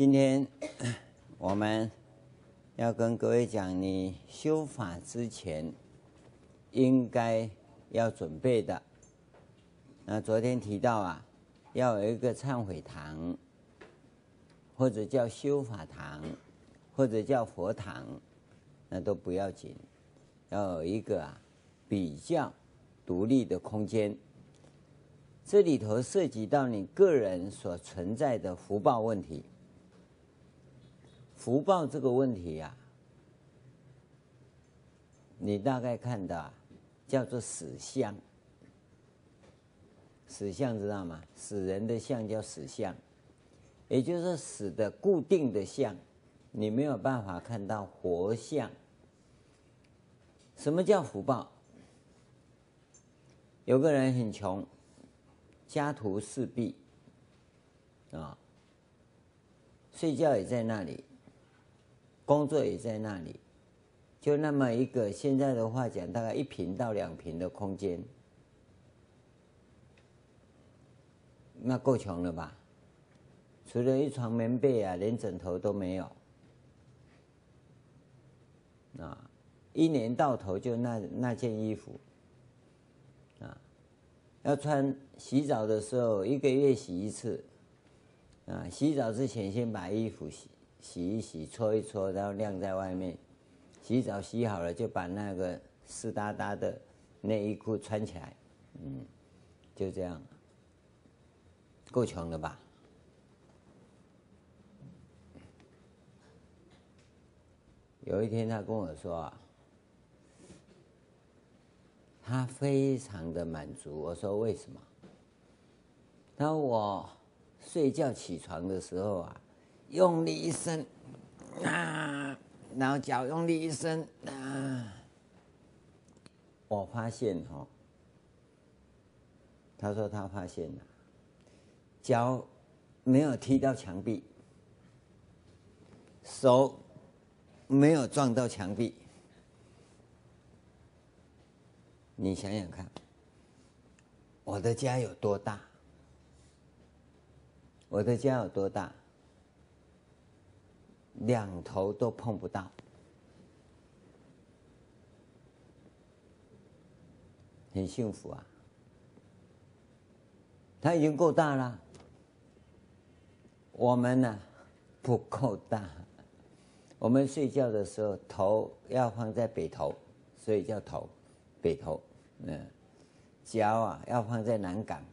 今天我们要跟各位讲，你修法之前应该要准备的。那昨天提到啊，要有一个忏悔堂，或者叫修法堂，或者叫佛堂，那都不要紧，要有一个啊比较独立的空间。这里头涉及到你个人所存在的福报问题。福报这个问题呀、啊，你大概看到，叫做死相。死相知道吗？死人的相叫死相，也就是死的固定的相，你没有办法看到活相。什么叫福报？有个人很穷。家徒四壁，啊，睡觉也在那里，工作也在那里，就那么一个，现在的话讲，大概一平到两平的空间，那够穷了吧？除了一床棉被啊，连枕头都没有，啊，一年到头就那那件衣服。啊。要穿洗澡的时候，一个月洗一次，啊，洗澡之前先把衣服洗。洗一洗，搓一搓，然后晾在外面。洗澡洗好了，就把那个湿哒哒的内衣裤穿起来，嗯，就这样，够穷了吧？有一天他跟我说啊。他非常的满足。我说为什么？他说我睡觉起床的时候啊，用力一伸啊，然后脚用力一伸啊，我发现哈，他说他发现了，脚没有踢到墙壁，手没有撞到墙壁。你想想看，我的家有多大？我的家有多大？两头都碰不到，很幸福啊！它已经够大了，我们呢不够大。我们睡觉的时候头要放在北头，所以叫头，北头。嗯，脚啊要放在南岗，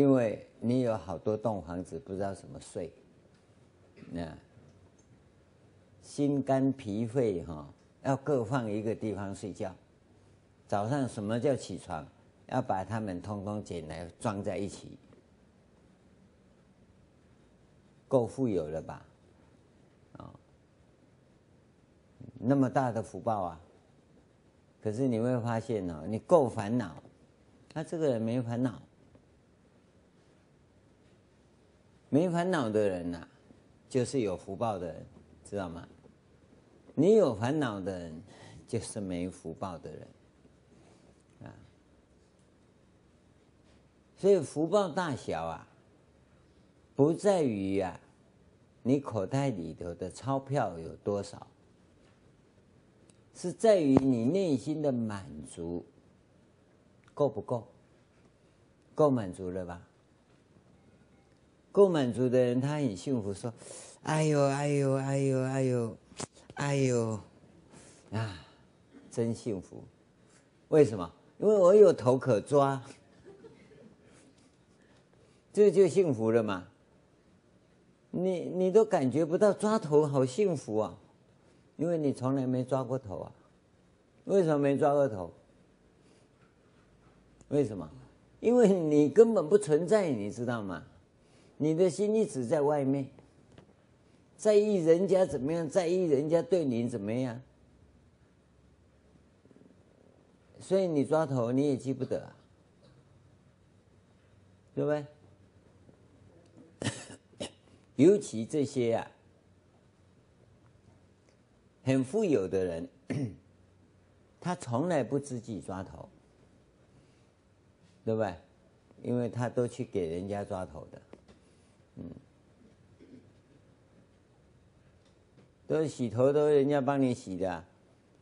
因为你有好多栋房子，不知道怎么睡。那心肝脾肺哈，要各放一个地方睡觉。早上什么叫起床？要把它们通通捡来装在一起，够富有了吧？啊，那么大的福报啊！可是你会发现哦，你够烦恼，他这个人没烦恼，没烦恼的人呐，就是有福报的人，知道吗？你有烦恼的人，就是没福报的人，啊。所以福报大小啊，不在于啊，你口袋里头的钞票有多少。是在于你内心的满足够不够？够满足了吧？够满足的人，他很幸福，说：“哎呦，哎呦，哎呦，哎呦，哎呦，啊，真幸福！为什么？因为我有头可抓，这就幸福了嘛。你你都感觉不到抓头好幸福啊！”因为你从来没抓过头啊，为什么没抓过头？为什么？因为你根本不存在，你知道吗？你的心一直在外面，在意人家怎么样，在意人家对你怎么样，所以你抓头你也记不得啊，对不对？尤其这些啊。很富有的人，他从来不自己抓头，对不对？因为他都去给人家抓头的，都洗头都人家帮你洗的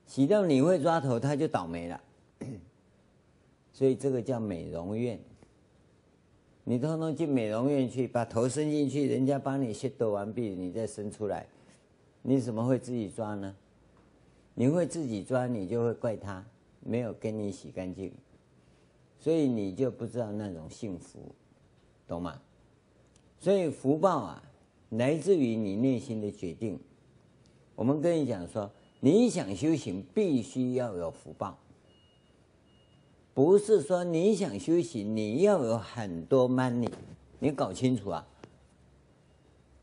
洗到你会抓头他就倒霉了。所以这个叫美容院。你通通进美容院去把头伸进去人家帮你吸头完毕你再伸出来。你怎么会自己抓呢？你会自己抓你就会怪他没有跟你洗干净。所以你就不知道那种幸福懂吗？所以福报啊，来自于你内心的决定。我们跟你讲说，你想修行，必须要有福报。不是说你想修行，你要有很多 money，你搞清楚啊。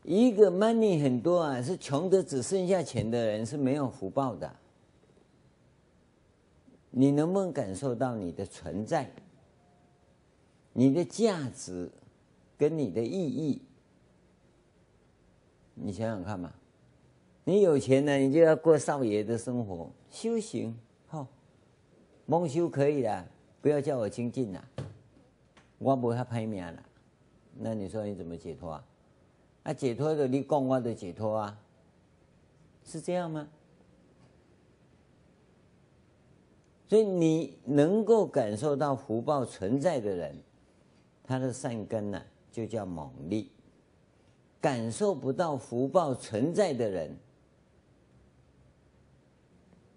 一个 money 很多啊，是穷的只剩下钱的人是没有福报的。你能不能感受到你的存在、你的价值跟你的意义？你想想看嘛。你有钱呢，你就要过少爷的生活，修行好，蒙修可以的。不要叫我精进呐，我不会拍面了。那你说你怎么解脱啊？啊，解脱的你讲我的解脱啊，是这样吗？所以你能够感受到福报存在的人，他的善根呢、就叫猛力；感受不到福报存在的人，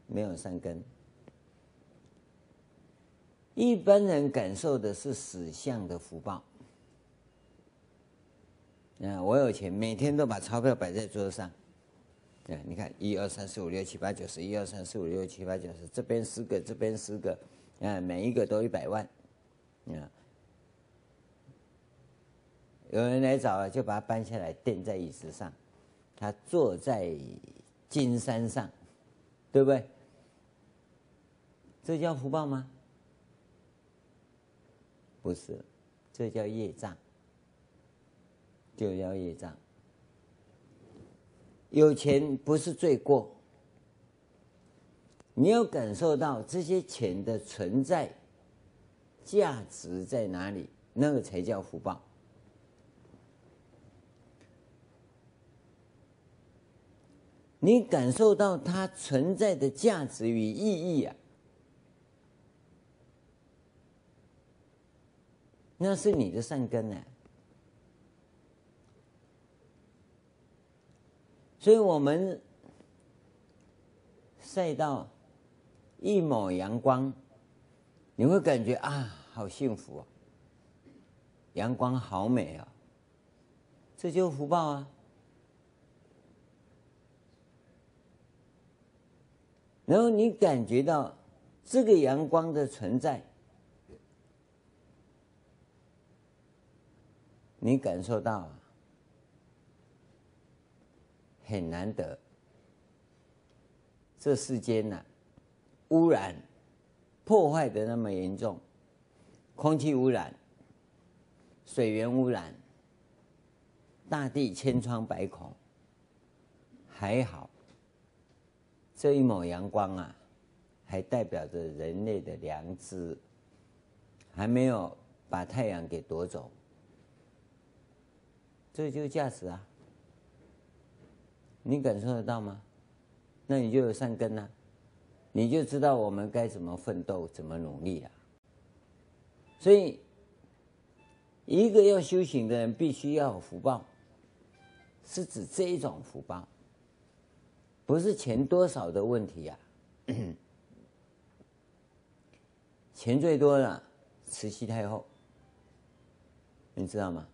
没有善根。一般人感受的是死相的福报。啊，我有钱，每天都把钞票摆在桌子上。对，你看，一二三四五六七八九十，一二三四五六七八九十，这边十个，这边十个，啊，每一个都一百万。啊，有人来找了，就把它搬下来，垫在椅子上，他坐在金山上，对不对？这叫福报吗？不是，这叫业障，就叫业障。有钱不是罪过，你要感受到这些钱的存在价值在哪里，那个才叫福报。你感受到它存在的价值与意义啊。那是你的善根呢，所以我们晒到一抹阳光，你会感觉啊，好幸福啊，阳光好美啊，这就是福报啊。然后你感觉到这个阳光的存在。你感受到很难得，这世间呐，污染、破坏的那么严重，空气污染、水源污染、大地千疮百孔，还好，这一抹阳光啊，还代表着人类的良知，还没有把太阳给夺走。这就是价值啊！你感受得到吗？那你就有善根啊，你就知道我们该怎么奋斗、怎么努力啊。所以，一个要修行的人，必须要有福报，是指这一种福报，不是钱多少的问题呀。钱最多的慈禧太后，你知道吗？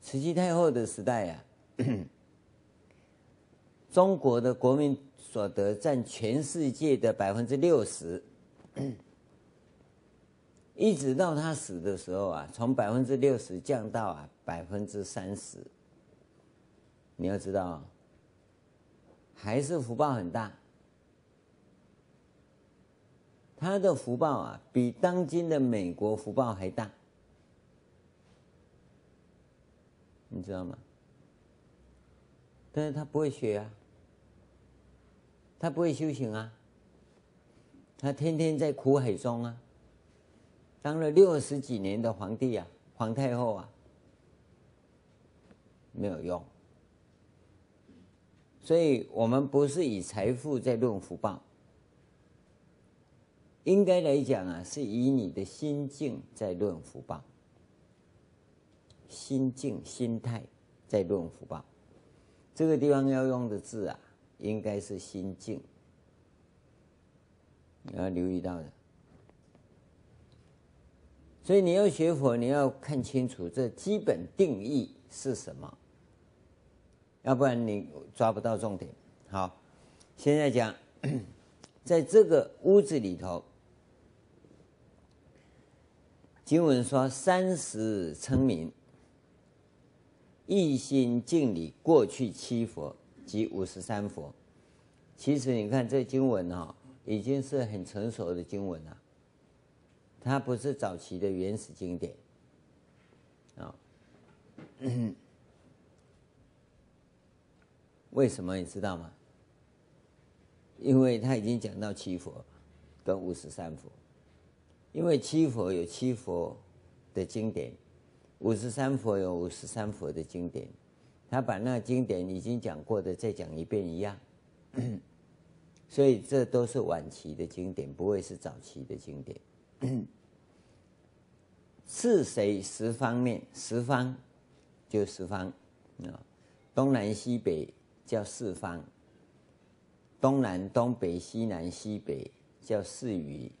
慈禧太后的时代呀、啊，中国的国民所得占全世界的百分之六十，一直到他死的时候啊，从百分之六十降到啊百分之三十。你要知道，还是福报很大，他的福报啊，比当今的美国福报还大。你知道吗？但是他不会学啊，他不会修行啊，他天天在苦海中啊，当了六十几年的皇帝啊，皇太后啊，没有用。所以我们不是以财富在论福报，应该来讲啊，是以你的心境在论福报，心境、心态在论福报。这个地方要用的字啊，应该是心境，你要留意到的。所以你要学佛，你要看清楚这基本定义是什么，要不然你抓不到重点。好，现在讲，在这个屋子里头，经文说三十称名，一心敬礼过去七佛及五十三佛。其实你看这经文哈，已经是很成熟的经文了。它不是早期的原始经典，啊，为什么你知道吗？因为他已经讲到七佛跟五十三佛，因为七佛有七佛的经典，五十三佛有五十三佛的经典，他把那经典已经讲过的再讲一遍一样，所以这都是晚期的经典，不会是早期的经典。是谁十方面？十方就十方啊，东南西北叫四方，东南东北西南西北叫四隅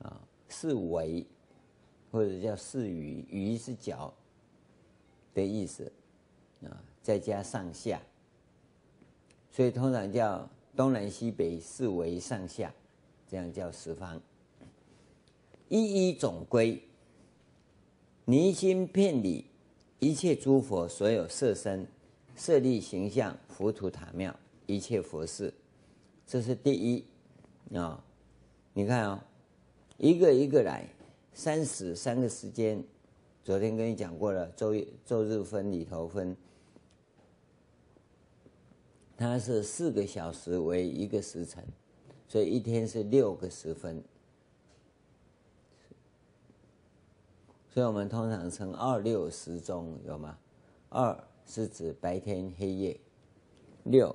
啊，四维或者叫四隅，隅是角的意思啊，再加上下，所以通常叫东南西北四维上下，这样叫十方。一一总归，离心遍理一切诸佛所有色身、设立形象、浮屠塔庙一切佛事，这是第一啊！你看啊、哦，一个一个来，三时三个时间，昨天跟你讲过了，周周日分里头分，它是四个小时为一个时辰，所以一天是六个时分。所以我们通常称二六时钟，有吗？二是指白天黑夜，六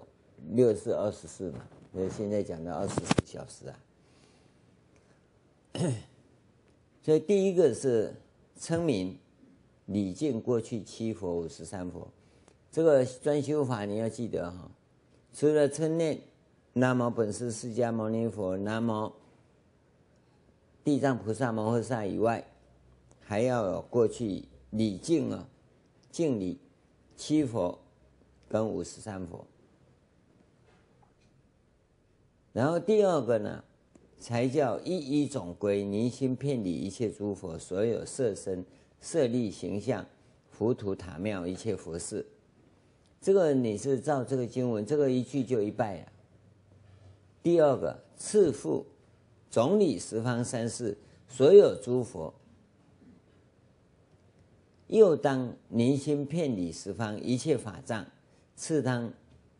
六是二十四嘛？所以现在讲的二十四小时啊。所以第一个是称名礼敬过去七佛五十三佛，这个专修法你要记得哈。除了称念南无本师释迦牟尼佛、南无地藏菩萨摩诃萨以外。还要有过去礼敬啊，敬礼七佛跟五十三佛，然后第二个呢，才叫一一总归，凝心遍礼一切诸佛所有色身、舍利形象、浮屠塔庙一切佛事。这个你是照这个经文，这个一句就一拜啊。第二个次复总理十方三世所有诸佛。又当离心遍礼十方一切法藏，次当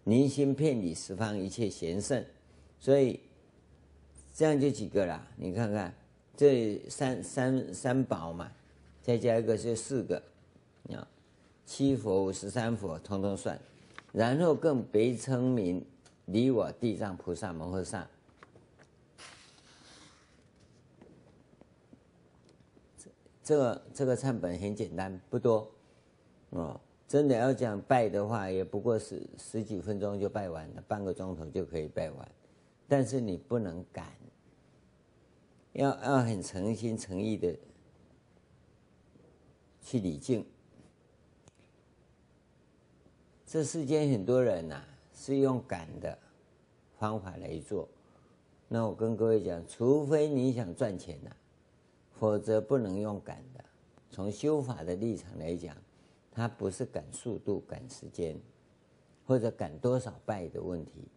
离心遍礼十方一切贤圣，所以这样就几个了。你看看这三三三宝嘛，再加一个就四个，啊，七佛五十三佛通通算，然后更别称名离我地藏菩萨摩诃萨。这个这个忏本很简单，不多，哦，真的要讲拜的话，也不过是十几分钟就拜完了，半个钟头就可以拜完。但是你不能赶，要要很诚心诚意的去礼敬。这世间很多人呐、是用赶的方法来做，那我跟各位讲，除非你想赚钱呐、否则不能用赶的。从修法的立场来讲，它不是赶速度、赶时间，或者赶多少拜的问题。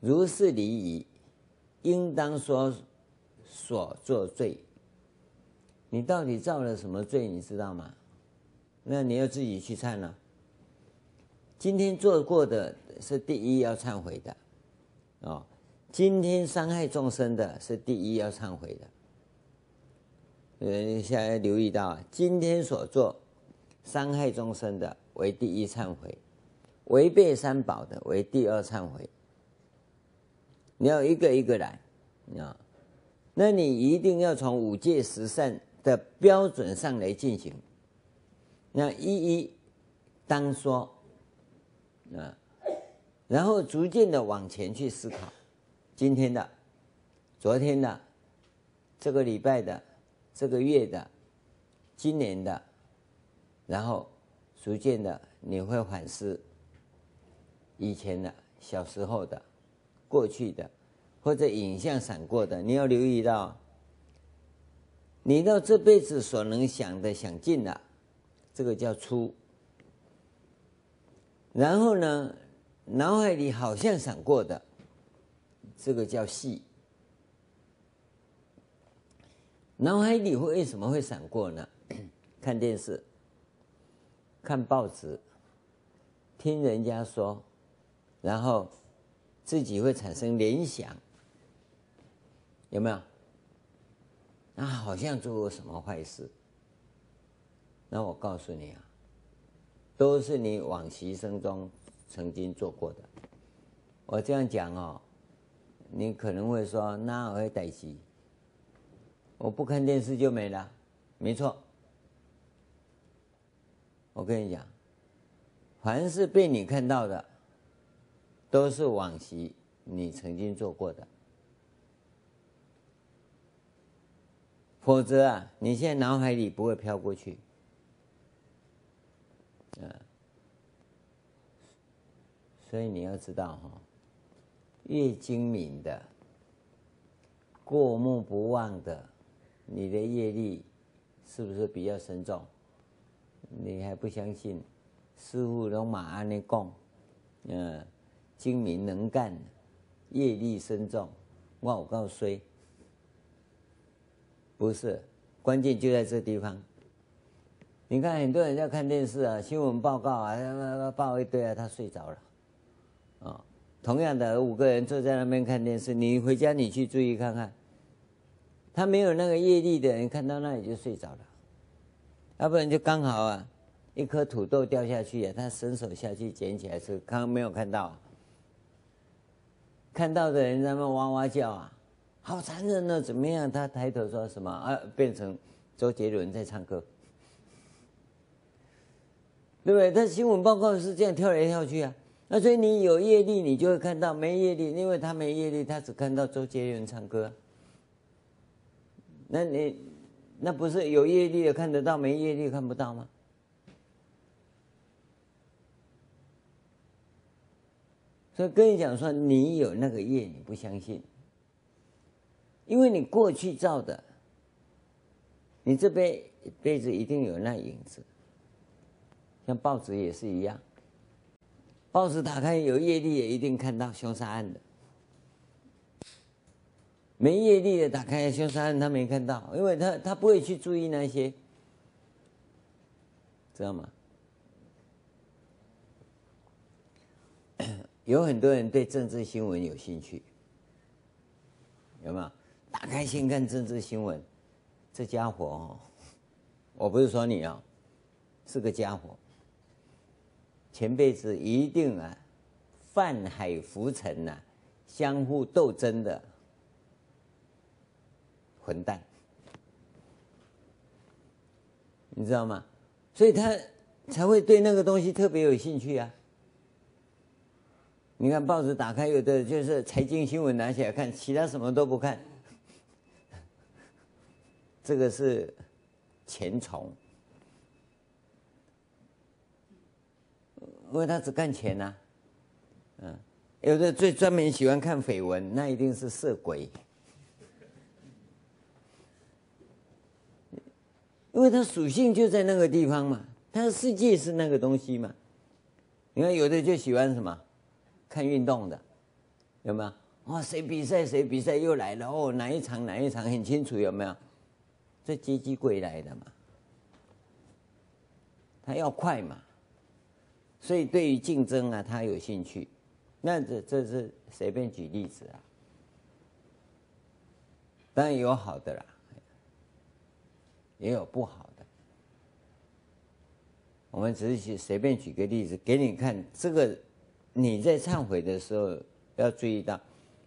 如是礼仪，应当说所作罪。你到底造了什么罪？你知道吗？那你要自己去忏了。今天做过的是第一要忏悔的，哦，今天伤害众生的是第一要忏悔的。呃，现在留意到，今天所做伤害众生的为第一忏悔，违背三宝的为第二忏悔。你要一个一个来，啊，那你一定要从五戒十善的标准上来进行，那一一当说，啊，然后逐渐的往前去思考，今天的、昨天的、这个礼拜的、这个月的、今年的，然后逐渐的你会反思以前的、小时候的。过去的，或者影像闪过的，你要留意到，你到这辈子所能想的想尽了，这个叫粗。然后呢，脑海里好像闪过的，这个叫细。脑海里会为什么会闪过呢？看电视、看报纸、听人家说，然后。自己会产生联想，有没有？那好像做过什么坏事？那我告诉你啊，都是你往昔生中曾经做过的。我这样讲哦，你可能会说：“那我会待机，我不看电视就没了。”没错，我跟你讲，凡是被你看到的。都是往昔你曾经做过的，否则啊，你现在脑海里不会飘过去，啊，所以你要知道哈，越精明的、过目不忘的，你的业力是不是比较深重？你还不相信？师父都马安尼讲，嗯。精明能干，业力深重，我有够衰，不是，关键就在这地方。你看很多人在看电视啊，新闻报告啊，报一堆啊，他睡着了。啊，同样的五个人坐在那边看电视，你回家你去注意看看，他没有那个业力的人看到那里就睡着了，要不然就刚好啊，一颗土豆掉下去啊，他伸手下去捡起来吃，刚刚没有看到。看到的人在那哇哇叫啊，好残忍呢！怎么样？他抬头说什么？啊，变成周杰伦在唱歌，对不对？他新闻报告是这样跳来跳去啊。那所以你有业力，你就会看到；没业力，因为他没业力，他只看到周杰伦唱歌。那你那不是有业力的看得到，没业力看不到吗？所以跟你讲说，你有那个业，你不相信，因为你过去造的，你这辈辈子一定有那影子。像报纸也是一样，报纸打开有业力也一定看到凶杀案的，没业力的打开凶杀案他没看到，因为他他不会去注意那些，知道吗？有很多人对政治新闻有兴趣，有没有？打开先看政治新闻，这家伙哦，我不是说你哦，是个家伙。前辈子一定啊，泛海浮沉呐，相互斗争的混蛋，你知道吗？所以他才会对那个东西特别有兴趣啊。你看报纸打开，有的就是财经新闻拿起来看，其他什么都不看。这个是钱虫，因为他只看钱呐。嗯，有的最专门喜欢看绯闻，那一定是色鬼，因为它属性就在那个地方嘛，它的世界是那个东西嘛。你看有的就喜欢什么？看运动的，有没有？哇，谁比赛谁比赛又来了哦，哪一场哪一场很清楚，有没有？这阶级归来的嘛，他要快嘛，所以对于竞争啊，他有兴趣。那这这是随便举例子啊，当然有好的啦，也有不好的。我们只是随便举个例子给你看，这个你在忏悔的时候要注意到，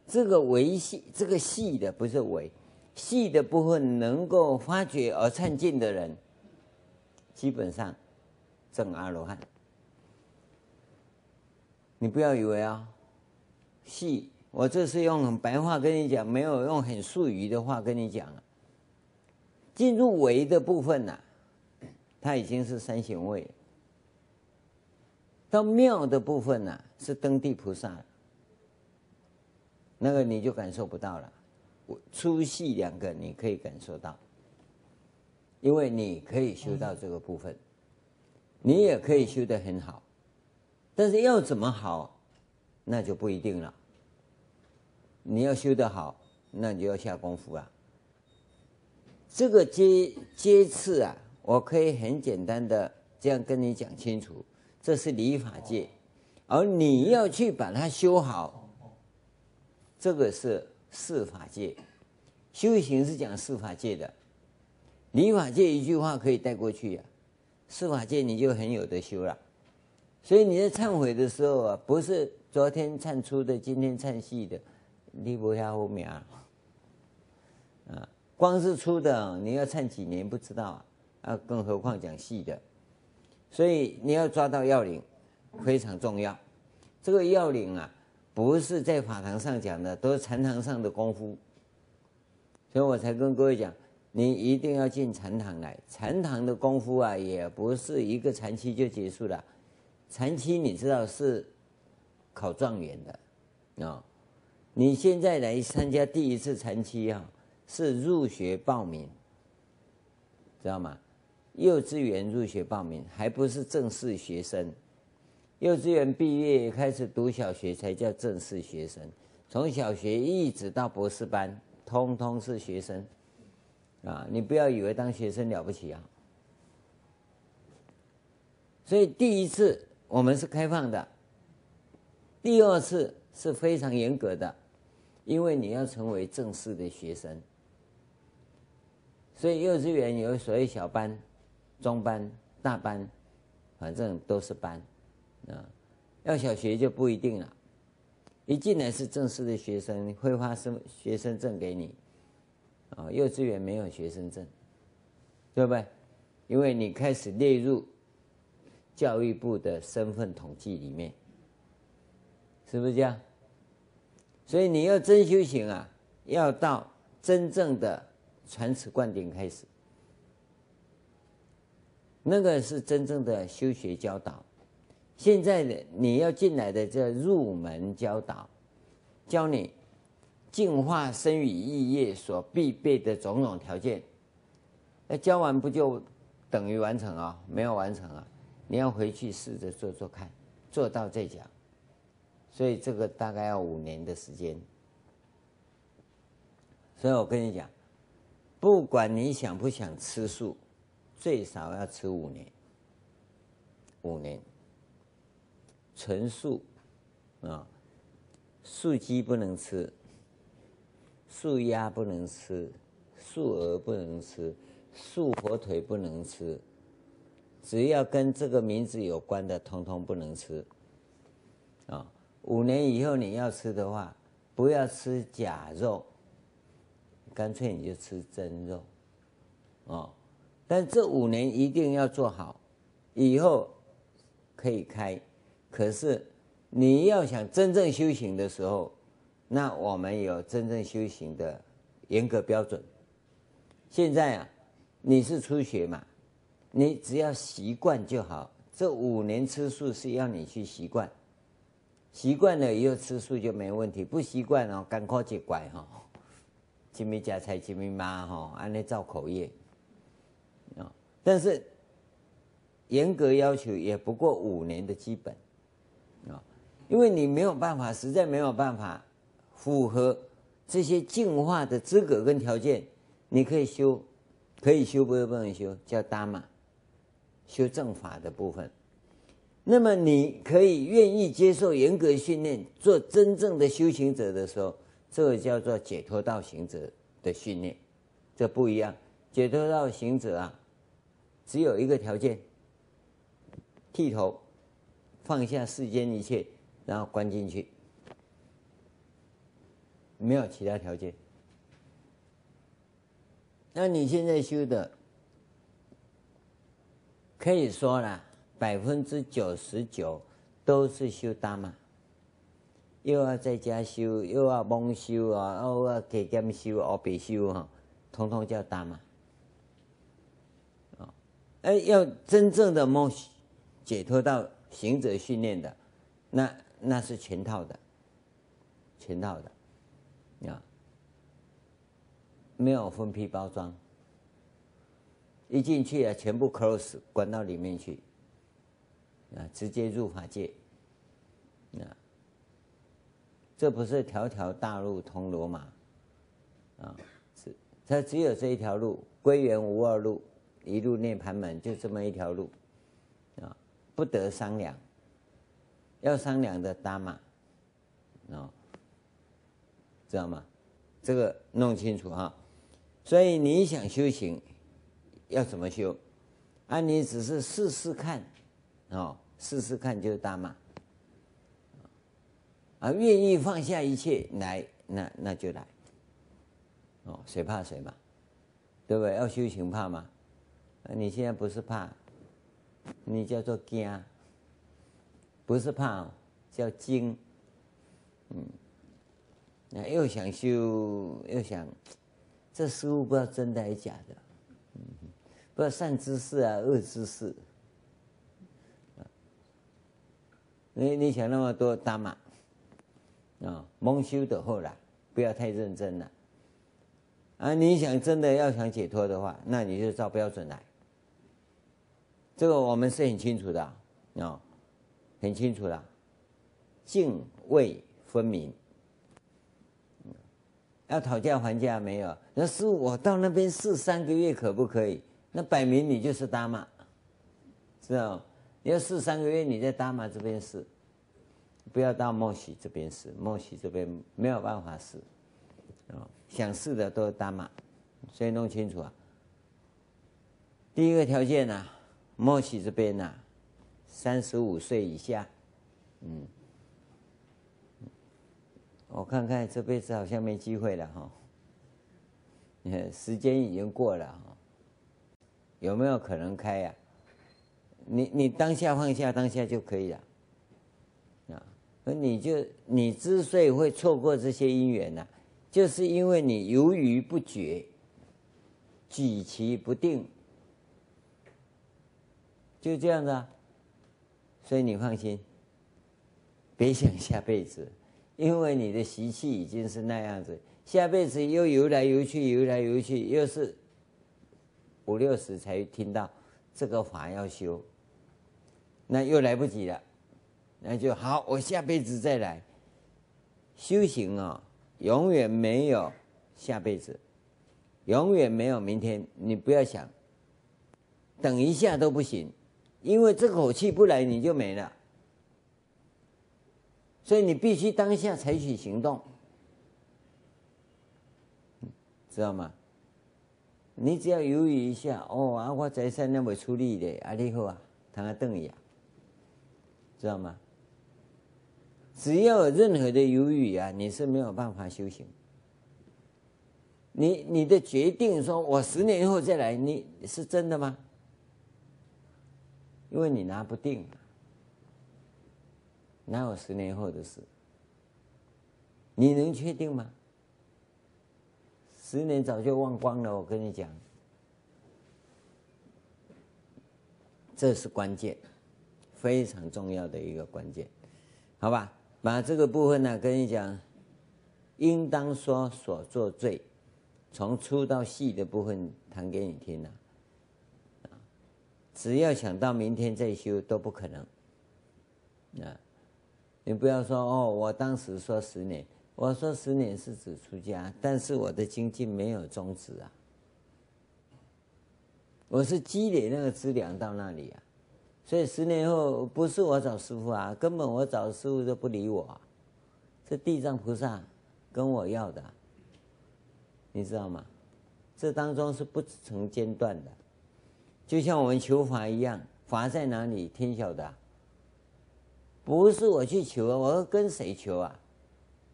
这个维细，这个细的不是维，细的部分能够发觉而参进的人，基本上证阿罗汉。你不要以为啊，细，我这是用很白话跟你讲，没有用很术语的话跟你讲了。进入微的部分呐、它已经是三显位。到妙的部分呐、啊，是登地菩萨，那个你就感受不到了。粗细两个你可以感受到，因为你可以修到这个部分，你也可以修得很好，但是要怎么好，那就不一定了。你要修得好，那你就要下功夫啊。这个阶阶次啊，我可以很简单的这样跟你讲清楚，这是理法界，而你要去把它修好，这个是事法界。修行是讲事法界的，理法界一句话可以带过去呀、啊，事法界你就很有得修了。所以你在忏悔的时候啊，不是昨天忏粗的，今天忏细的，你不要后面啊。光是粗的，你要唱几年不知道啊，啊，更何况讲细的，所以你要抓到要领，非常重要。这个要领啊，不是在法堂上讲的，都是禅堂上的功夫。所以我才跟各位讲，你一定要进禅堂来。禅堂的功夫啊，也不是一个禅期就结束了。禅期你知道是考状元的啊，你现在来参加第一次禅期啊。是入学报名，知道吗？幼稚园入学报名还不是正式学生，幼稚园毕业开始读小学才叫正式学生。从小学一直到博士班，通通是学生，啊！你不要以为当学生了不起啊。所以第一次我们是开放的，第二次是非常严格的，因为你要成为正式的学生。所以幼稚园有所谓小班、中班、大班，反正都是班，啊，要小学就不一定了。一进来是正式的学生，会发生学生证给你，啊，幼稚园没有学生证，对不对？因为你开始列入教育部的身份统计里面，是不是这样？所以你要真修行啊，要到真正的。传持灌顶开始，那个是真正的修学教导。现在的你要进来的这入门教导，教你净化身与意业所必备的种种条件。那教完不就等于完成啊？没有完成啊！你要回去试着做做看，做到再讲。所以这个大概要五年的时间。所以我跟你讲。不管你想不想吃素，最少要吃五年。五年，纯素啊，素鸡不能吃，素鸭不能吃，素鹅不能吃，素火腿不能吃，只要跟这个名字有关的，通通不能吃。啊，五年以后你要吃的话，不要吃假肉。干脆你就吃真肉，哦，但这五年一定要做好，以后可以开。可是你要想真正修行的时候，那我们有真正修行的严格标准。现在啊，你是初学嘛，你只要习惯就好。这五年吃素是要你去习惯，习惯了以后吃素就没问题。不习惯哦，赶快就怪哈。清明家菜，清明妈哈，按那造口业啊。但是严格要求也不过五年的基本啊，因为你没有办法，实在没有办法符合这些进化的资格跟条件，你可以修，可以修，不是不能修，叫达玛，修正法的部分。那么你可以愿意接受严格训练，做真正的修行者的时候。这个叫做解脱道行者的训练，这不一样。解脱道行者啊，只有一个条件，剃头，放下世间一切，然后关进去，没有其他条件。那你现在修的，可以说啦，百分之九十九都是修达玛，又要在家修，又要蒙修啊，又要给他们修，哦，别修哈，通通叫达玛。哎，要真正的梦解脱到行者训练的，那那是全套的，全套的，啊，没有分批包装，一进去啊，全部 close 关到里面去，啊，直接入法界，啊，这不是条条大路通罗马，啊，是它只有这一条路，归元无二路。一路涅槃门就这么一条路，啊，不得商量，要商量的达玛，啊，知道吗？这个弄清楚哈。所以你想修行，要怎么修？啊，你只是试试看，哦，试试看就是达玛，啊，愿意放下一切来，那那就来，哦，谁怕谁嘛，对不对？要修行怕吗？你现在不是怕，你叫做惊，不是怕，叫惊。嗯，那又想修，又想，这师父不知道真的还是假的，嗯，不知道善知识啊，恶知识。你你想那么多达玛，啊，蒙羞的后来不要太认真了。啊，你想真的要想解脱的话，那你就照标准来。这个我们是很清楚的，啊，很清楚的，泾渭分明。要讨价还价没有？那师父，我到那边试三个月可不可以？那摆明你就是达玛，知道？要试三个月，你在达玛这边试，不要到梦喜这边试，梦喜这边没有办法试，啊，想试的都是达玛，所以弄清楚啊。第一个条件呢？莫喜这边呐、啊，三十五岁以下，嗯，我看看这辈子好像没机会了哈。你看时间已经过了哈，有没有可能开呀、啊？你你当下放下当下就可以了，那你就你之所以会错过这些因缘呢，就是因为你犹豫不决，举棋不定。就这样子啊，所以你放心，别想下辈子，因为你的习气已经是那样子，下辈子又游来游去，游来游去，又是五六十才听到这个法要修，那又来不及了，那就好，我下辈子再来修行啊，永远没有下辈子，永远没有明天，你不要想，等一下都不行。因为这口气不来，你就没了，所以你必须当下采取行动，知道吗？你只要犹豫一下，哦啊，我财产那么处理的，啊，你好啊，谈个瞪眼，知道吗？只要有任何的犹豫啊，你是没有办法修行。你你的决定说，我十年后再来，你是真的吗？因为你拿不定，哪有十年后的事？你能确定吗？十年早就忘光了，我跟你讲，这是关键，非常重要的一个关键，好吧？把这个部分呢，跟你讲，应当说所作罪，从粗到细的部分谈给你听了。只要想到明天再修都不可能，啊！你不要说哦，我当时说十年，我说十年是指出家，但是我的精进没有终止啊，我是积累那个资粮到那里啊，所以十年后不是我找师傅啊，根本我找师傅都不理我啊，是地藏菩萨跟我要的，你知道吗？这当中是不成间断的。就像我们求法一样，法在哪里？天晓得，不是我去求啊，我要跟谁求啊？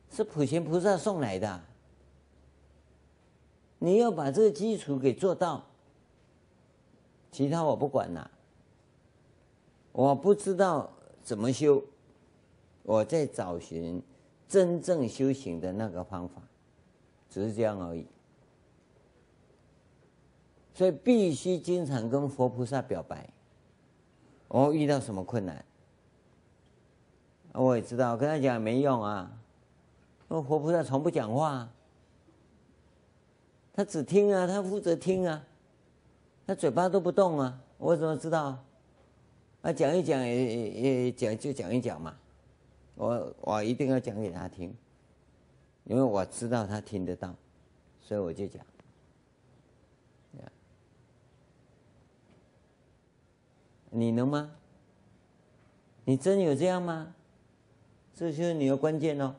是普贤菩萨送来的。你要把这个基础给做到，其他我不管了。我不知道怎么修，我在找寻真正修行的那个方法，只是这样而已。所以必须经常跟佛菩萨表白。我遇到什么困难，我也知道，跟他讲没用啊。那佛菩萨从不讲话，他只听啊，他负责听啊，他嘴巴都不动啊。我怎么知道？啊讲一讲也也讲就讲一讲嘛。我我一定要讲给他听，因为我知道他听得到，所以我就讲。你能吗？你真有这样吗？这就是你的关键哦。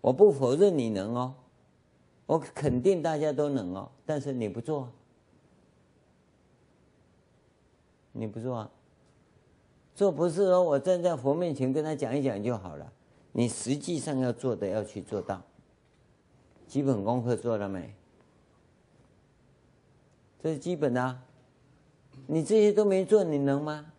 我不否认你能哦，我肯定大家都能哦，但是你不做，你不做啊？做不是说我站在佛面前跟他讲一讲就好了，你实际上要做的要去做到。基本功课做了没？这是基本的。你这些都没做，你能吗？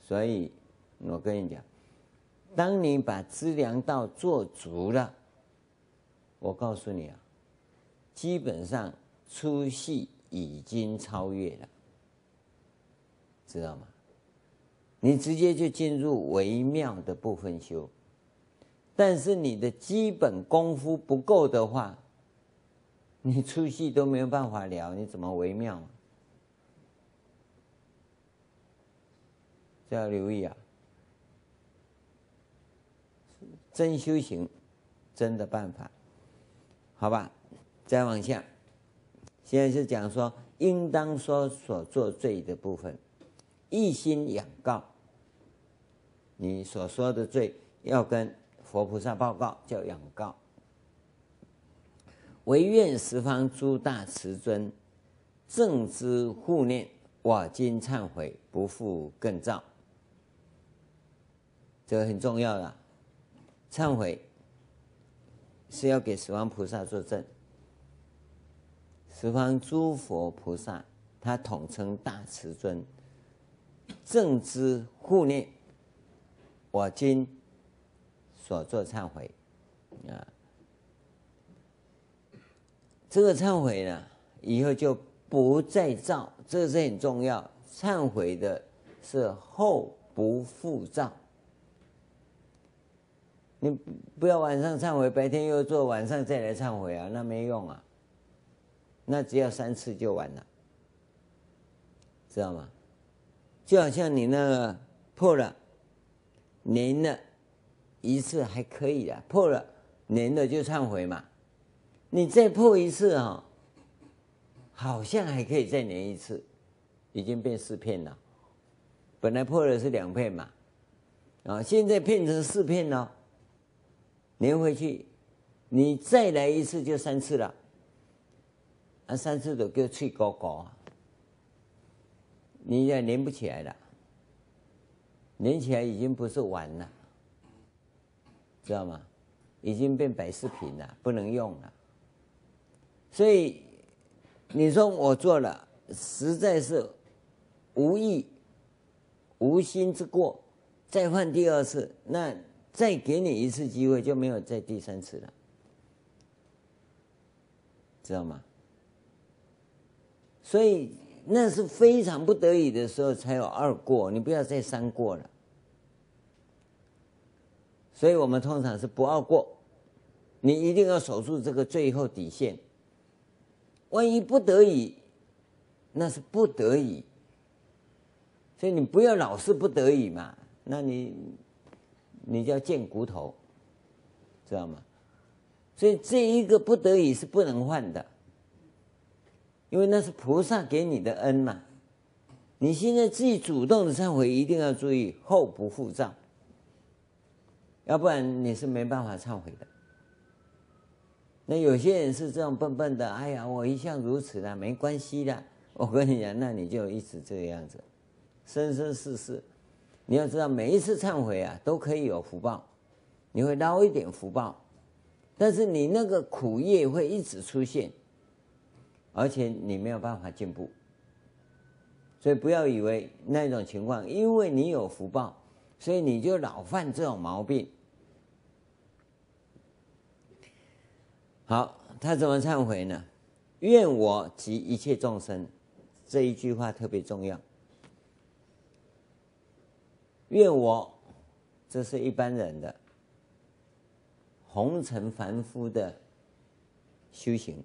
所以，我跟你讲，当你把资粮道做足了，我告诉你啊，基本上粗细已经超越了，知道吗？你直接就进入微妙的部分修。但是你的基本功夫不够的话，你粗细都没有办法了，你怎么微妙？这要留意啊！真修行，真的办法，好吧？再往下，现在是讲说应当说所作罪的部分，一心仰告，你所说的罪要跟。佛菩萨报告叫仰告，唯愿十方诸大慈尊，正知护念，我今忏悔，不复更造。这个很重要的，忏悔是要给十方菩萨作证。十方诸佛菩萨，他统称大慈尊，正知护念，我今。所做忏悔，啊，这个忏悔呢，以后就不再造，这个是很重要。忏悔的是后不复造，你不要晚上忏悔，白天又做，晚上再来忏悔啊，那没用啊。那只要三次就完了，知道吗？就好像你那个破了，粘了。一次还可以的，破了粘了就忏悔嘛。你再破一次啊、哦，好像还可以再粘一次，已经变四片了。本来破了是两片嘛，啊，现在变成四片了，粘回去，你再来一次就三次了。啊，三次都叫脆高高啊，你也粘不起来了，粘起来已经不是玩了。知道吗？已经变摆饰品了，不能用了。所以你说我做了，实在是无意、无心之过，再犯第二次，那再给你一次机会，就没有再第三次了，知道吗？所以那是非常不得已的时候才有二过，你不要再三过了。所以我们通常是不二过，你一定要守住这个最后底线。万一不得已，那是不得已。所以你不要老是不得已嘛，那你你叫贱骨头，知道吗？所以这一个不得已是不能换的，因为那是菩萨给你的恩嘛。你现在自己主动的忏悔，一定要注意后不复造。要不然你是没办法忏悔的，那有些人是这样笨笨的，哎呀，我一向如此的，没关系的。我跟你讲，那你就一直这个样子，生生世世，你要知道，每一次忏悔啊，都可以有福报，你会捞一点福报，但是你那个苦业会一直出现，而且你没有办法进步。所以不要以为那种情况，因为你有福报，所以你就老犯这种毛病。好，他怎么忏悔呢？愿我及一切众生，这一句话特别重要。愿我，这是一般人的红尘凡夫的修行。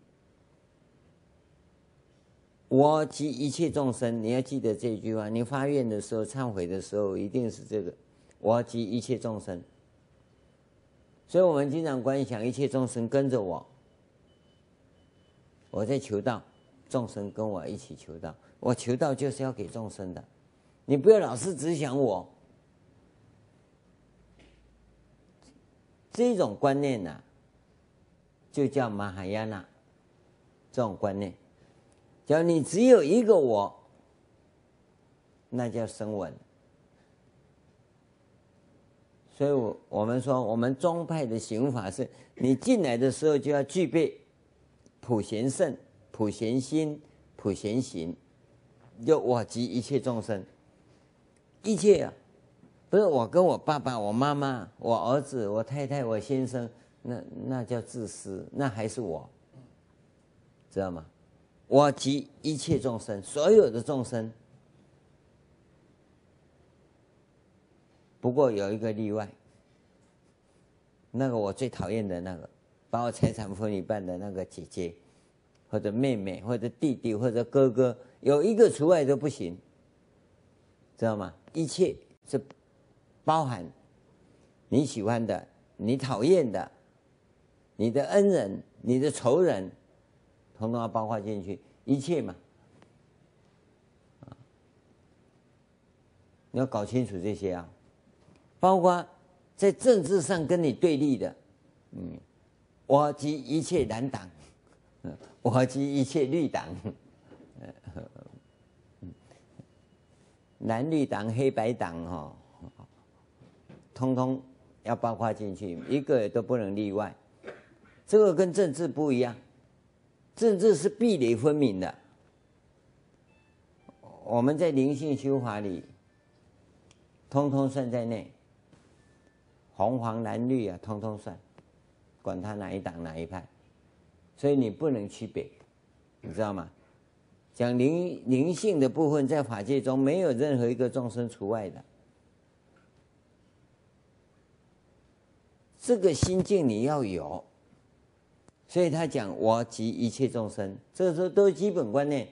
我及一切众生，你要记得这句话。你发愿的时候、忏悔的时候，一定是这个：我及一切众生。所以我们经常观想一切众生跟着我。我在求道，众生跟我一起求道。我求道就是要给众生的，你不要老是只想我。这种观念呢、就叫玛哈亚那这种观念。假如你只有一个我，那叫声闻。所以，我我们说，我们宗派的行法是，你进来的时候就要具备。普贤圣、普贤心、普贤行，就我及一切众生，一切啊，不是我跟我爸爸、我妈妈、我儿子、我太太、我先生，那那叫自私，那还是我，知道吗？我及一切众生，所有的众生，不过有一个例外，那个我最讨厌的那个。把我财产分一半的那个姐姐，或者妹妹，或者弟弟，或者哥哥，有一个除外都不行，知道吗？一切是包含你喜欢的、你讨厌的、你的恩人、你的仇人，统统要包括进去，一切嘛。你要搞清楚这些啊，包括在政治上跟你对立的，嗯。我及一切蓝党，嗯我及一切绿党，嗯蓝绿党、黑白党哈，通通要包括进去，一个也都不能例外。这个跟政治不一样，政治是壁垒分明的。我们在灵性修法里，通通算在内，红黄蓝绿啊，通通算。管他哪一党哪一派，所以你不能区别，你知道吗？讲灵灵性的部分，在法界中没有任何一个众生除外的。这个心境你要有，所以他讲我及一切众生，这时候都基本观念。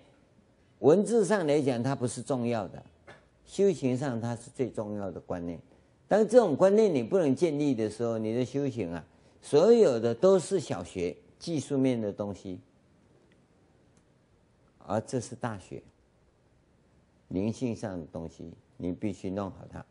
文字上来讲，它不是重要的，修行上它是最重要的观念。当这种观念你不能建立的时候，你的修行啊。所有的都是小学技术面的东西，而这是大学，灵性上的东西，你必须弄好它。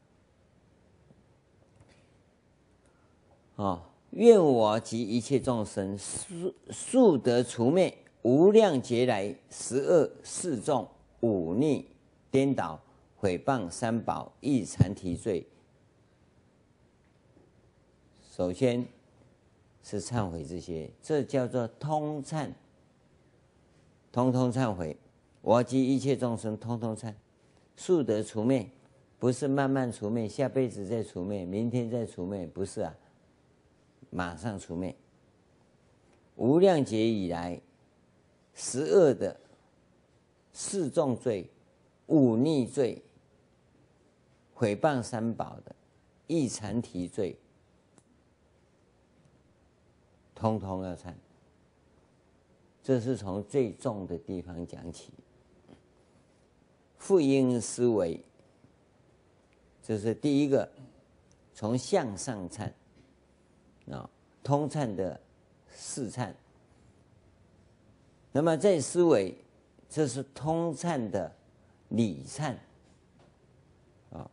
哦，愿我及一切众生速速得除灭无量劫来十恶四众五逆颠倒毁谤三宝异阐提罪。首先。是忏悔这些，这叫做通忏，通通忏悔。我及一切众生，通通忏，速得除灭，不是慢慢除灭，下辈子再除灭，明天再除灭，不是啊，马上除灭。无量劫以来，十恶的四重罪、五逆罪、毁谤三宝的异阐提罪。通通要忏，这是从最重的地方讲起。复因思维，这是第一个，从向上忏啊，通忏的四忏。那么在思维，这是通忏的理忏啊，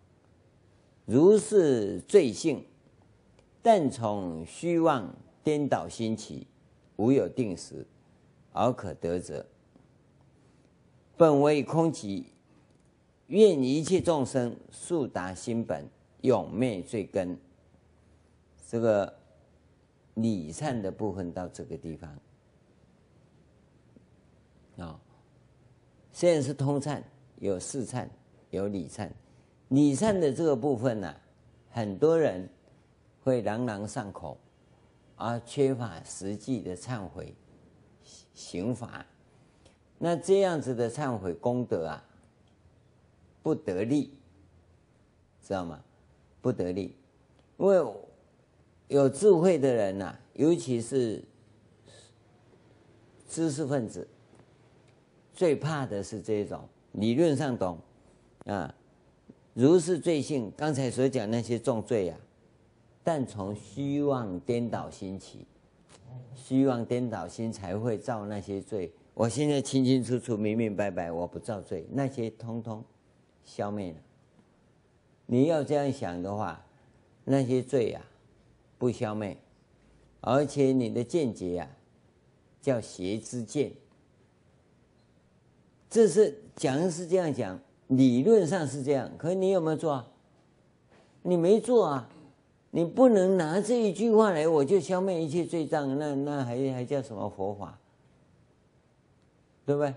如是罪性，但从虚妄。颠倒心起，无有定时，而可得者。本为空寂，愿一切众生速达心本，永灭罪根。这个礼忏的部分到这个地方啊，虽然是通忏，有四忏，有礼忏。礼忏的这个部分呢、很多人会朗朗上口，而缺乏实际的忏悔行法。那这样子的忏悔功德啊，不得力，知道吗？不得力，因为有智慧的人呐、尤其是知识分子，最怕的是这种理论上懂啊，如是罪性，刚才所讲那些重罪啊，但从虚妄颠倒心起，虚妄颠倒心才会造那些罪。我现在清清楚楚、明明白白，我不造罪，那些通通消灭了。你要这样想的话，那些罪呀、啊，不消灭，而且你的见解、啊，叫邪知见。这是讲是这样讲，理论上是这样，可你有没有做啊？你没做啊！你不能拿这一句话来，我就消灭一切罪障，那那还还叫什么佛法？对不对？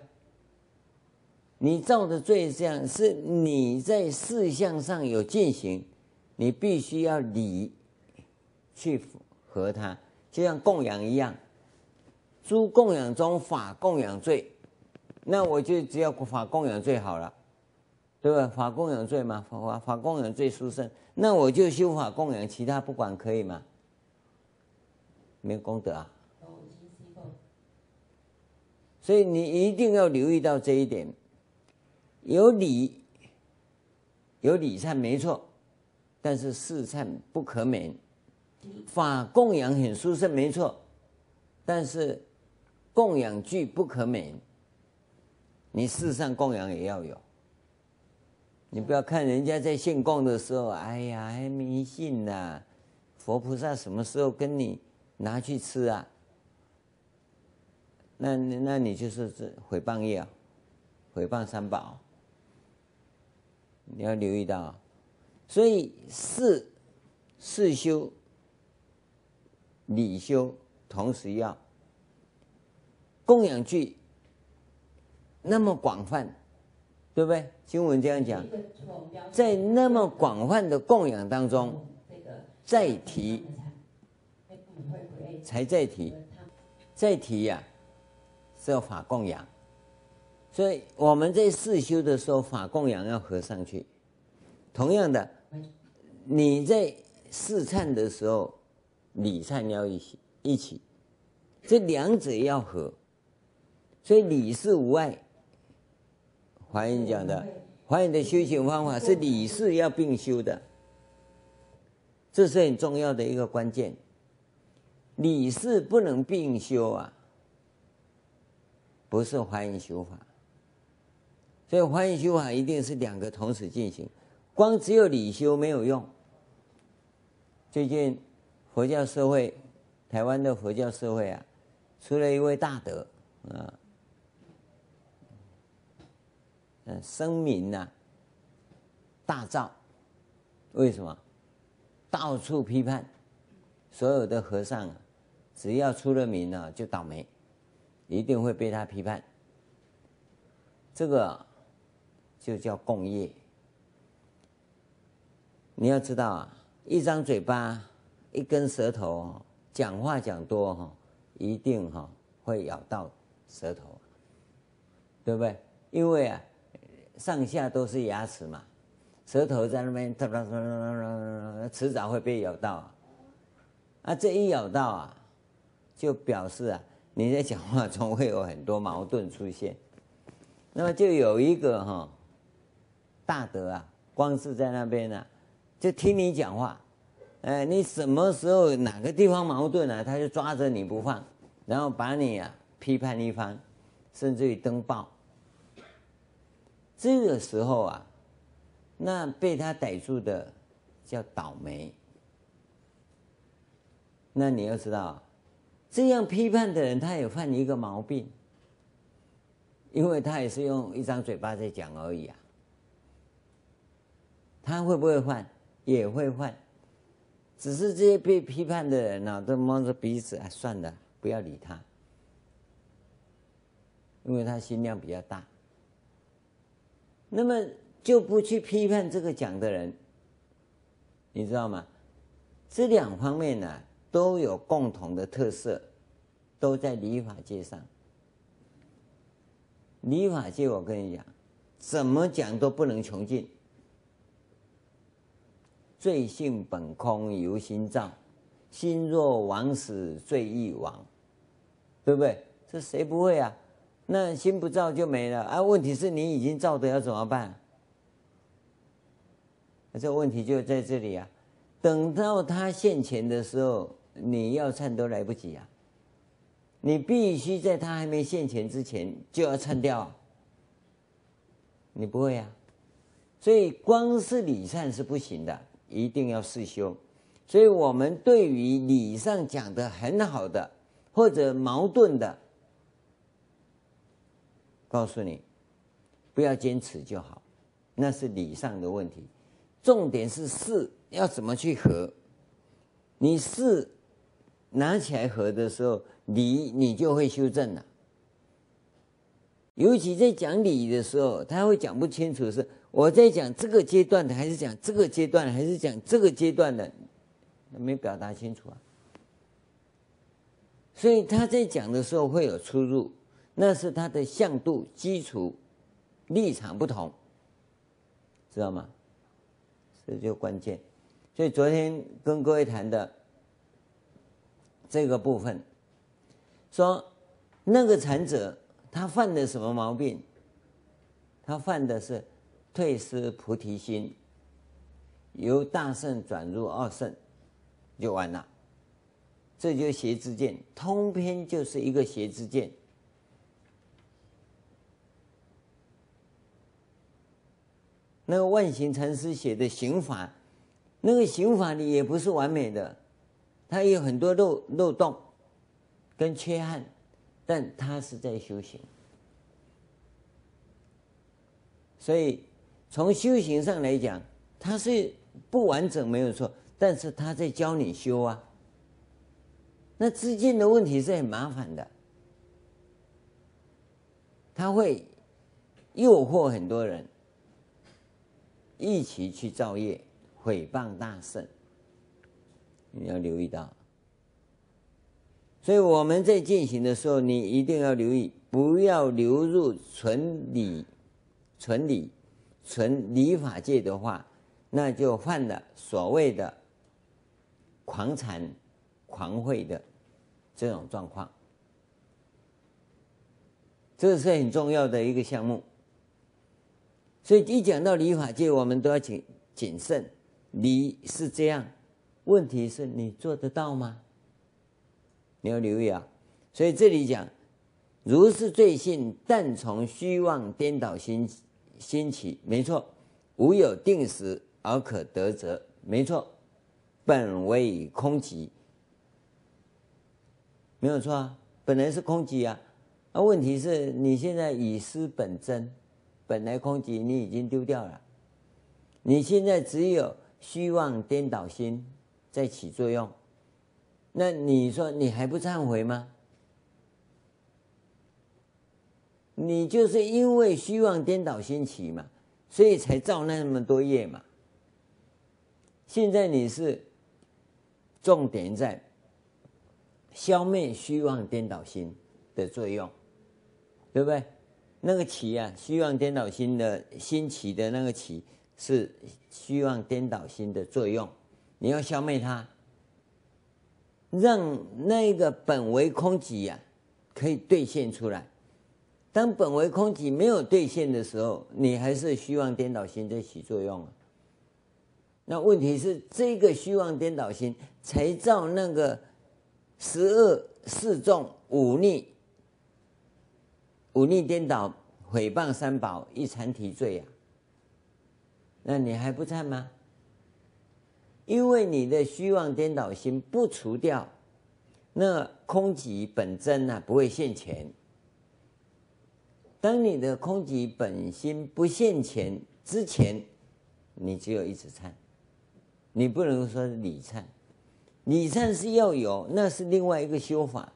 你造的罪这样，是你在事相上有进行，你必须要理去和他，就像供养一样，诸供养中法供养罪，那我就只要法供养罪好了，对吧？法供养罪嘛，法法供养罪殊胜，那我就修法供养，其他不管可以吗？没有功德啊。所以你一定要留意到这一点，有礼，有礼忏没错，但是事忏不可免，法供养很殊胜没错，但是供养具不可免，你世上供养也要有，你不要看人家在献供的时候，哎呀还迷信呐，佛菩萨什么时候跟你拿去吃啊？那那你就是这毁谤业啊，诽谤三宝，你要留意到，所以事事修、理修同时要供养具那么广泛，对不对？经文这样讲，在那么广泛的供养当中，再提，才再提，再提呀。是要法供养，所以我们在四修的时候，法供养要合上去。同样的，你在四忏的时候，礼善要一起一起，这两者要合。所以礼是无碍。华严讲的，华严的修行方法是礼事要并修的，这是很重要的一个关键。礼事不能并修啊。不是华严修法，所以华严修法一定是两个同时进行，光只有礼修没有用。最近佛教社会，台湾的佛教社会啊，出了一位大德啊，嗯，声名呐大噪，为什么？到处批判，所有的和尚啊，只要出了名了就倒霉。一定会被他批判，这个就叫共业。你要知道啊，一张嘴巴，一根舌头，讲话讲多哈，一定哈会咬到舌头，对不对？因为啊，上下都是牙齿嘛，舌头在那边，迟早会被咬到。啊，这一咬到啊，就表示啊。你在讲话中会有很多矛盾出现，那么就有一个哈大德啊，光是在那边呢、啊，就听你讲话，哎，你什么时候哪个地方矛盾啊，他就抓着你不放，然后把你啊批判一番，甚至于登报。这个时候啊，那被他逮住的叫倒霉。那你要知道。这样批判的人，他也犯一个毛病，因为他也是用一张嘴巴在讲而已啊。他会不会犯？也会犯，只是这些被批判的人呢、都摸着鼻子啊，算了，不要理他，因为他心量比较大。那么就不去批判这个讲的人，你知道吗？这两方面呢、都有共同的特色，都在理法界上。理法界，我跟你讲，怎么讲都不能穷尽。罪性本空，由心造。心若亡死，罪亦亡，对不对？这谁不会啊？那心不造就没了啊。问题是你已经造的，要怎么办？这问题就在这里啊。等到他现前的时候，你要忏都来不及啊。你必须在他还没现前之前就要忏掉。你不会啊？所以光是礼忏是不行的。一定要事修，所以我们对于理上讲的很好的或者矛盾的，告诉你，不要坚持就好，那是理上的问题。重点是事要怎么去合，你事拿起来合的时候，理你就会修正了。尤其在讲理的时候，他会讲不清楚是。我在讲这个阶段的，还是讲这个阶段，还是讲这个阶段的，没表达清楚啊。所以他在讲的时候会有出入，那是他的向度、基础、立场不同，知道吗？这就关键。所以昨天跟各位谈的这个部分，说那个禅者他犯的什么毛病？他犯的是。退失菩提心，由大圣转入二圣，就完了。这就是邪知见，通篇就是一个邪知见。那个万行禅师写的行法，那个行法里也不是完美的，它有很多漏漏洞跟缺憾，但它是在修行，所以。从修行上来讲，它是不完整没有错，但是他在教你修啊。那资金的问题是很麻烦的，他会诱惑很多人一起去造业，毁谤大圣，你要留意到。所以我们在进行的时候，你一定要留意，不要流入纯理，纯理。存理法界的话，那就犯了所谓的狂禅、狂慧的这种状况。这是很重要的一个项目。所以一讲到理法界，我们都要谨谨慎。理是这样，问题是你做得到吗？你要留意啊。所以这里讲，如是罪性，但从虚妄颠倒心。兴起，没错，无有定时而可得则，没错，本为空寂，没有错啊，本来是空寂啊，那问题是你现在已失本真，本来空寂你已经丢掉了，你现在只有虚妄颠倒心在起作用，那你说你还不忏悔吗？你就是因为虚妄颠倒心起嘛，所以才造那么多业嘛。现在你是重点在消灭虚妄颠倒心的作用，对不对？那个起啊，虚妄颠倒心的心起的那个起是虚妄颠倒心的作用，你要消灭它，让那个本为空寂呀、可以兑现出来。当本为空寂没有兑现的时候，你还是虚妄颠倒心在起作用啊。那问题是，这个虚妄颠倒心才造那个十恶四众五逆、五逆颠倒、毁谤三宝一禅体罪呀。那你还不忏吗？因为你的虚妄颠倒心不除掉，那空寂本真呢、啊，不会现前。当你的空寂本心不现前之前，你只有一直忏，你不能说礼忏，礼忏是要有，那是另外一个修法。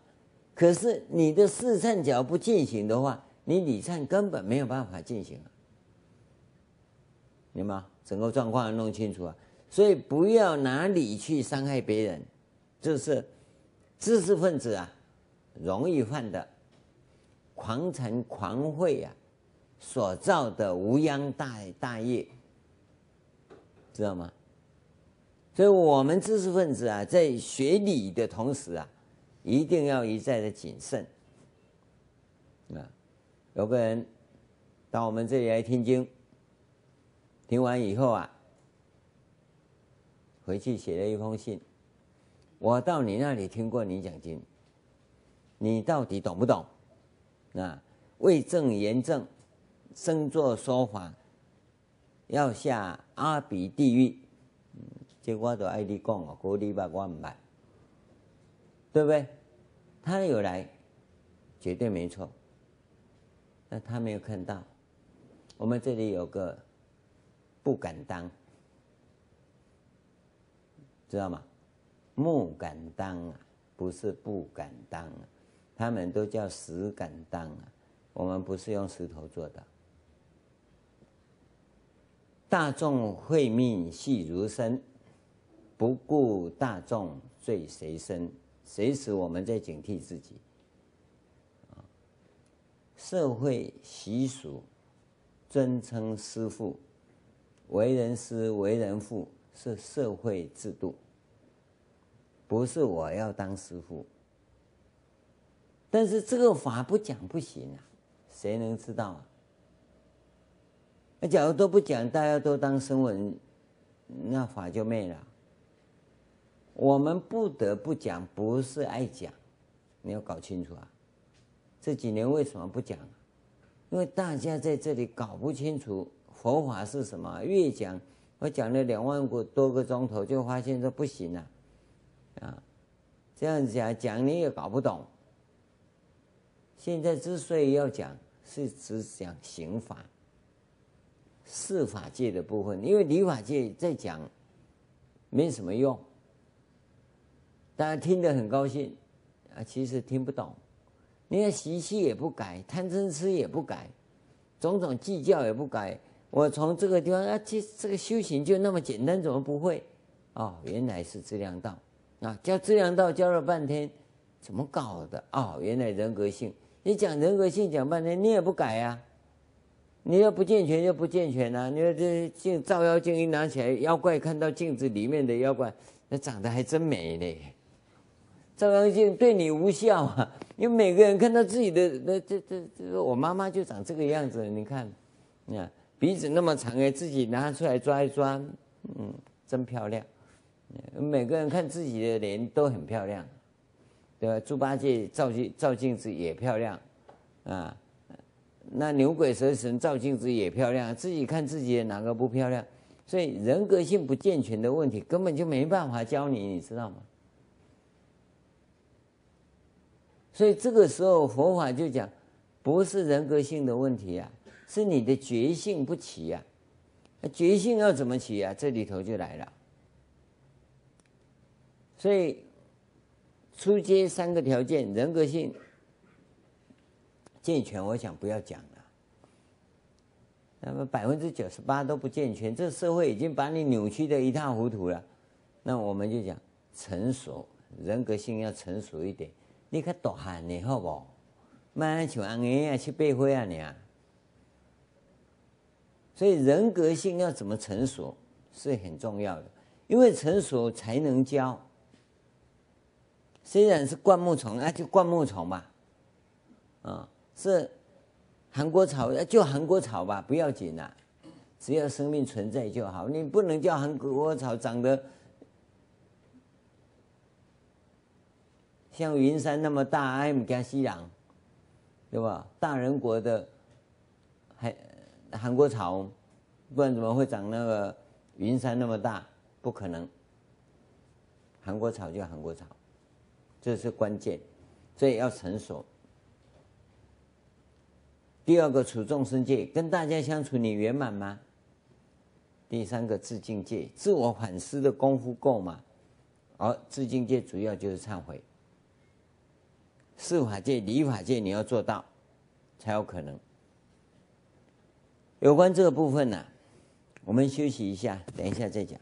可是你的四忏脚不进行的话，你礼忏根本没有办法进行啊，明白吗？整个状况要弄清楚啊。所以不要拿理去伤害别人，这是知识分子啊容易犯的。狂禅狂慧啊，所造的无央大大业，知道吗？所以，我们知识分子啊，在学礼的同时啊，一定要一再的谨慎。啊，有个人到我们这里来听经，听完以后啊，回去写了一封信。我到你那里听过你讲经，你到底懂不懂？啊，为证言证，生作说法，要下阿鼻地狱。这我都爱你讲哦，国礼拜我唔拜，对不对？他有来，绝对没错。那他没有看到，我们这里有个不敢当，知道吗？木敢当啊，不是不敢当啊。他们都叫石敢当啊，我们不是用石头做的。大众会命系如身，不顾大众罪谁身？随时我们在警惕自己。社会习俗尊称师父，为人师为人父是社会制度，不是我要当师父。但是这个法不讲不行啊，谁能知道啊？那假如都不讲，大家都当声闻，那法就灭了。我们不得不讲，不是爱讲，你要搞清楚啊。这几年为什么不讲？因为大家在这里搞不清楚佛法是什么。越讲，我讲了两万个多个钟头，就发现这不行了，啊，这样子讲讲你也搞不懂。现在之所以要讲，是只讲刑法、事法界的部分，因为理法界在讲没什么用，大家听得很高兴啊，其实听不懂。你看习气也不改，贪嗔痴也不改，种种计较也不改。我从这个地方啊，这这个修行就那么简单，怎么不会？哦，原来是资粮道啊，教资粮道教了半天，怎么搞的？哦，原来人格性。你讲人格性讲半天，你也不改呀、啊？你要不健全就不健全啊！你说这镜照妖镜一拿起来，妖怪看到镜子里面的妖怪，那长得还真美呢。照妖镜对你无效啊，因为每个人看到自己的那这这这，我妈妈就长这个样子，你看，你看鼻子那么长哎，自己拿出来抓一抓，嗯，真漂亮。每个人看自己的脸都很漂亮。对吧？猪八戒照镜照镜子也漂亮，啊，那牛鬼蛇神照镜子也漂亮，自己看自己哪个不漂亮？所以人格性不健全的问题根本就没办法教你，你知道吗？所以这个时候佛法就讲，不是人格性的问题啊，是你的觉性不齐呀。觉性要怎么齐啊？这里头就来了，所以。初阶三个条件，人格性健全，我想不要讲了。那么百分之九十八都不健全，这社会已经把你扭曲的一塌糊涂了。那我们就讲成熟，人格性要成熟一点。你看大汉你好不好？慢像安尼啊，七八岁啊你啊。所以人格性要怎么成熟是很重要的，因为成熟才能教。虽然是灌木丛，那就灌木丛吧，啊，是韩国草，就韩国草吧，不要紧啦，只要生命存在就好。你不能叫韩国草长得像云山那么大，还唔加西洋，对吧？大人国的韩韩国草，不然怎么会长那个云山那么大？不可能，韩国草就韩国草。这是关键，所以要成熟。第二个处众生界，跟大家相处你圆满吗？第三个自净界，自我反思的功夫够吗？而自净界主要就是忏悔。事法界、理法界你要做到，才有可能。有关这个部分呢、我们休息一下，等一下再讲。